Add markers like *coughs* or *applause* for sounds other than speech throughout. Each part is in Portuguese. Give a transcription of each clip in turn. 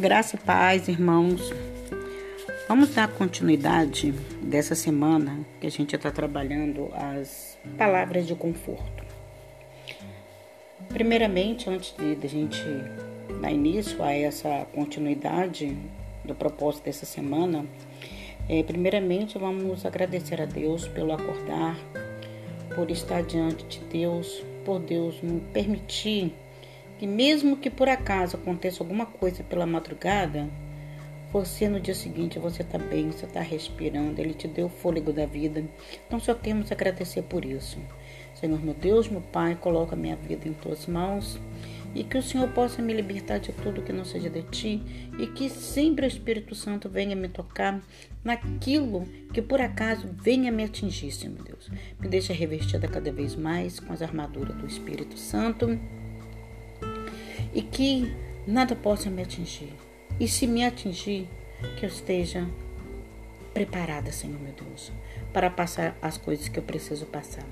Graça e paz, irmãos. Vamos dar continuidade dessa semana que a gente está trabalhando as palavras de conforto. Primeiramente, antes de, a gente dar início a essa continuidade do propósito dessa semana, é, primeiramente vamos agradecer a Deus pelo acordar, por estar diante de Deus, por Deus nos permitir que mesmo que por acaso aconteça alguma coisa pela madrugada, você no dia seguinte você está bem, você está respirando, Ele te deu o fôlego da vida. Então só temos a agradecer por isso. Senhor meu Deus, meu Pai, coloca minha vida em tuas mãos e que o Senhor possa me libertar de tudo que não seja de ti e que sempre o Espírito Santo venha me tocar naquilo que por acaso venha me atingir, Senhor Deus. Me deixa revestida cada vez mais com as armaduras do Espírito Santo e que nada possa me atingir. E se me atingir, que eu esteja preparada, Senhor meu Deus, para passar as coisas que eu preciso passar.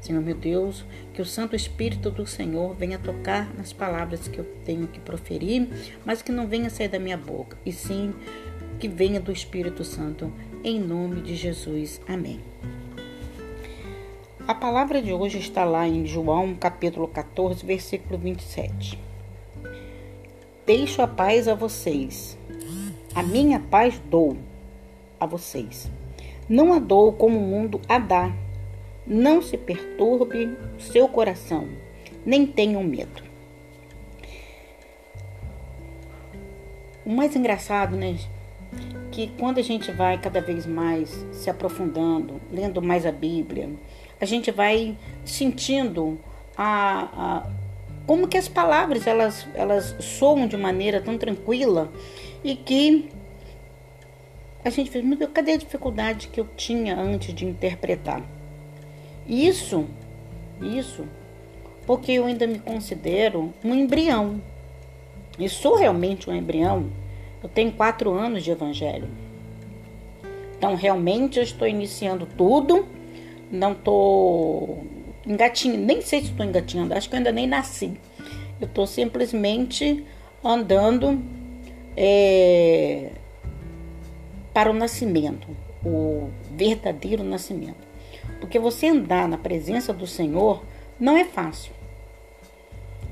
Senhor meu Deus, que o Santo Espírito do Senhor venha tocar nas palavras que eu tenho que proferir, mas que não venha sair da minha boca, e sim que venha do Espírito Santo, em nome de Jesus. Amém. A palavra de hoje está lá em João, capítulo 14, versículo 27. Deixo a paz a vocês. A minha paz dou a vocês. Não a dou como o mundo a dá. Não se perturbe seu coração, nem tenham medo. O mais engraçado, né? Que quando a gente vai cada vez mais se aprofundando, lendo mais a Bíblia, a gente vai sentindo a, a como que as palavras elas, elas soam de maneira tão tranquila e que a gente fez, meu Deus, cadê a dificuldade que eu tinha antes de interpretar? Isso, isso, porque eu ainda me considero um embrião. E sou realmente um embrião. Eu tenho quatro anos de evangelho. Então, realmente, eu estou iniciando tudo. Não estou engatinhando, nem sei se estou engatinhando, acho que eu ainda nem nasci. Eu estou simplesmente andando é, para o nascimento, o verdadeiro nascimento. Porque você andar na presença do Senhor não é fácil.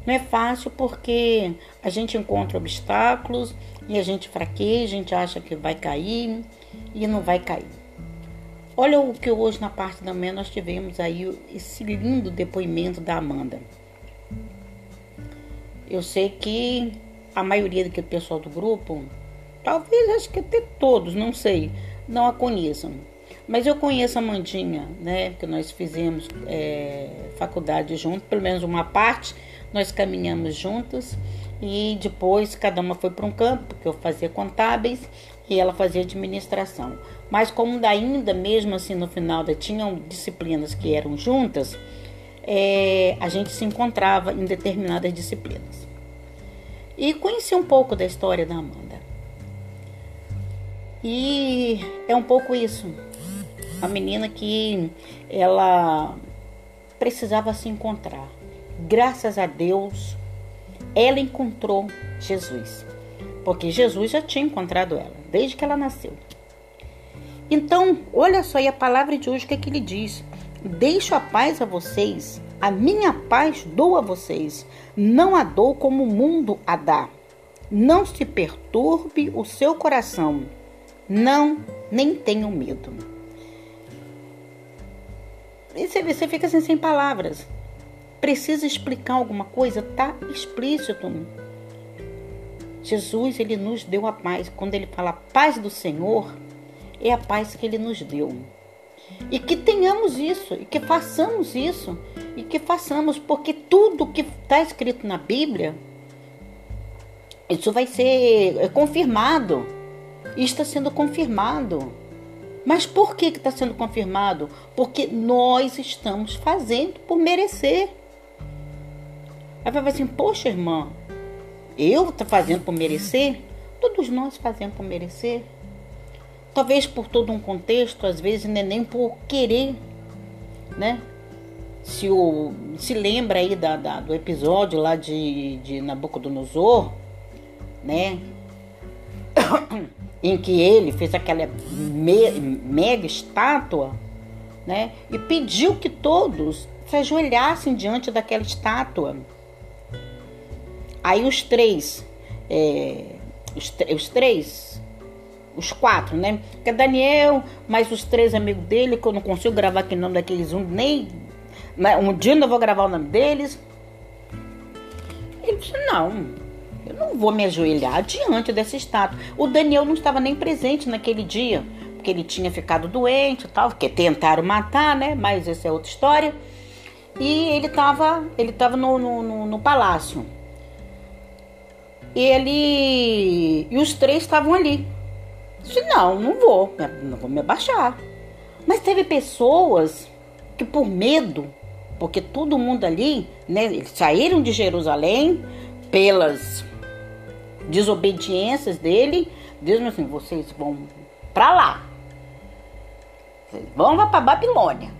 Não é fácil porque a gente encontra obstáculos e a gente fraqueja, a gente acha que vai cair e não vai cair. Olha o que hoje na parte da manhã nós tivemos aí esse lindo depoimento da Amanda. Eu sei que a maioria do pessoal do grupo, talvez acho que até todos, não sei, não a conheçam. Mas eu conheço a Mandinha, né? Que nós fizemos é, faculdade junto, pelo menos uma parte, nós caminhamos juntos e depois cada uma foi para um campo, porque eu fazia contábeis e ela fazia administração. Mas como ainda mesmo assim no final da, tinham disciplinas que eram juntas, é, a gente se encontrava em determinadas disciplinas. E conheci um pouco da história da Amanda. E é um pouco isso. A menina que ela precisava se encontrar. Graças a Deus, ela encontrou Jesus. Porque Jesus já tinha encontrado ela, desde que ela nasceu. Então, olha só a palavra de hoje, o que, é que ele diz? Deixo a paz a vocês, a minha paz dou a vocês, não a dou como o mundo a dá. Não se perturbe o seu coração, não, nem tenham medo. E você, você fica assim, sem palavras. Precisa explicar alguma coisa? Tá explícito. Jesus, ele nos deu a paz. Quando ele fala paz do Senhor, é a paz que Ele nos deu. E que tenhamos isso, e que façamos isso, e que façamos, porque tudo que está escrito na Bíblia, isso vai ser é, confirmado. E está sendo confirmado. Mas por que está sendo confirmado? Porque nós estamos fazendo por merecer. Aí vai assim, poxa irmã, eu estou fazendo por merecer? Todos nós fazemos por merecer. Talvez por todo um contexto, às vezes não é nem por querer, né? Se, o, se lembra aí da, da, do episódio lá de, de Nabucodonosor, né? *coughs* em que ele fez aquela me mega estátua, né? E pediu que todos se ajoelhassem diante daquela estátua. Aí os três, é, os, os, três, os quatro, né? Que é Daniel, mais os três amigos dele, que eu não consigo gravar aqui o nome daqueles um, nem. Né? Um dia eu vou gravar o nome deles. Ele disse: Não, eu não vou me ajoelhar diante dessa estátua. O Daniel não estava nem presente naquele dia, porque ele tinha ficado doente e tal, porque tentaram matar, né? Mas essa é outra história. E ele estava ele tava no, no, no, no palácio. Ele e os três estavam ali. Eu disse, não, não vou, não vou me abaixar. Mas teve pessoas que por medo, porque todo mundo ali, né, eles saíram de Jerusalém pelas desobediências dele, Deus assim, vocês vão para lá. Vocês vão lá para Babilônia.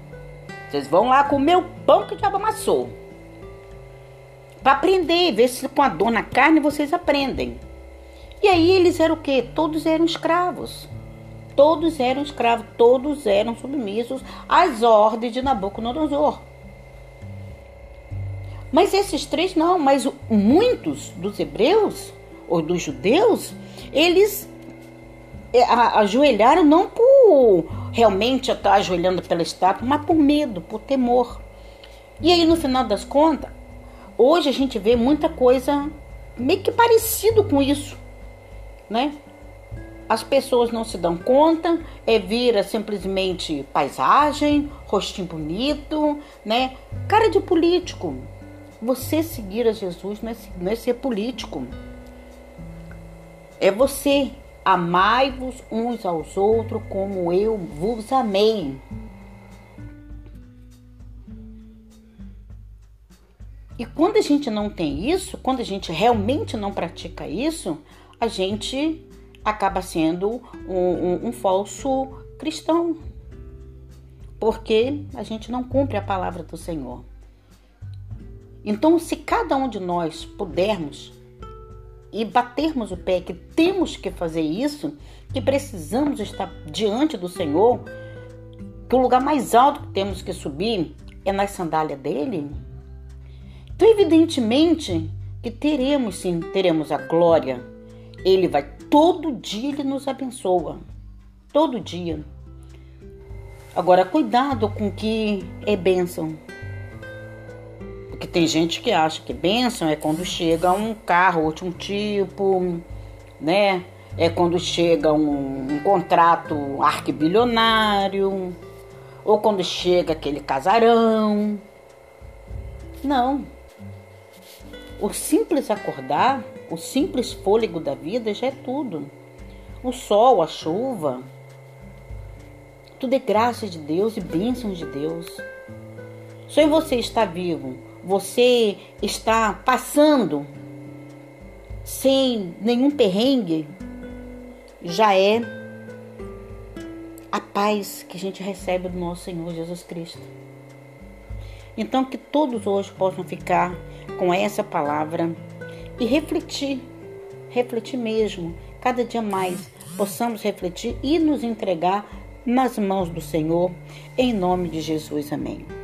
Vocês vão lá comer o pão que o diabo amassou. Para aprender, ver se com a dor na carne vocês aprendem. E aí eles eram o quê? Todos eram escravos. Todos eram escravos, todos eram submissos às ordens de Nabucodonosor. Mas esses três não, mas muitos dos hebreus ou dos judeus, eles é, ajoelharam não por realmente estar ajoelhando pela estátua, mas por medo, por temor. E aí no final das contas, hoje a gente vê muita coisa meio que parecido com isso, né? As pessoas não se dão conta, é vira simplesmente paisagem, rostinho bonito, né? Cara de político. Você seguir a Jesus não é, não é ser político. É você amai-vos uns aos outros como eu vos amei. E quando a gente não tem isso, quando a gente realmente não pratica isso, a gente acaba sendo um, um, um falso cristão. Porque a gente não cumpre a palavra do Senhor. Então, se cada um de nós pudermos e batermos o pé que temos que fazer isso, que precisamos estar diante do Senhor, que o lugar mais alto que temos que subir é na sandália dele. Então, evidentemente que teremos sim, teremos a glória. Ele vai todo dia, ele nos abençoa. Todo dia. Agora, cuidado com o que é bênção. Porque tem gente que acha que bênção é quando chega um carro último tipo, né? É quando chega um, um contrato arquibilionário, ou quando chega aquele casarão. Não. O simples acordar, o simples fôlego da vida já é tudo. O sol, a chuva, tudo é graça de Deus e bênçãos de Deus. Só em você estar vivo, você está passando sem nenhum perrengue, já é a paz que a gente recebe do nosso Senhor Jesus Cristo. Então, que todos hoje possam ficar com essa palavra e refletir, refletir mesmo, cada dia mais possamos refletir e nos entregar nas mãos do Senhor, em nome de Jesus. Amém.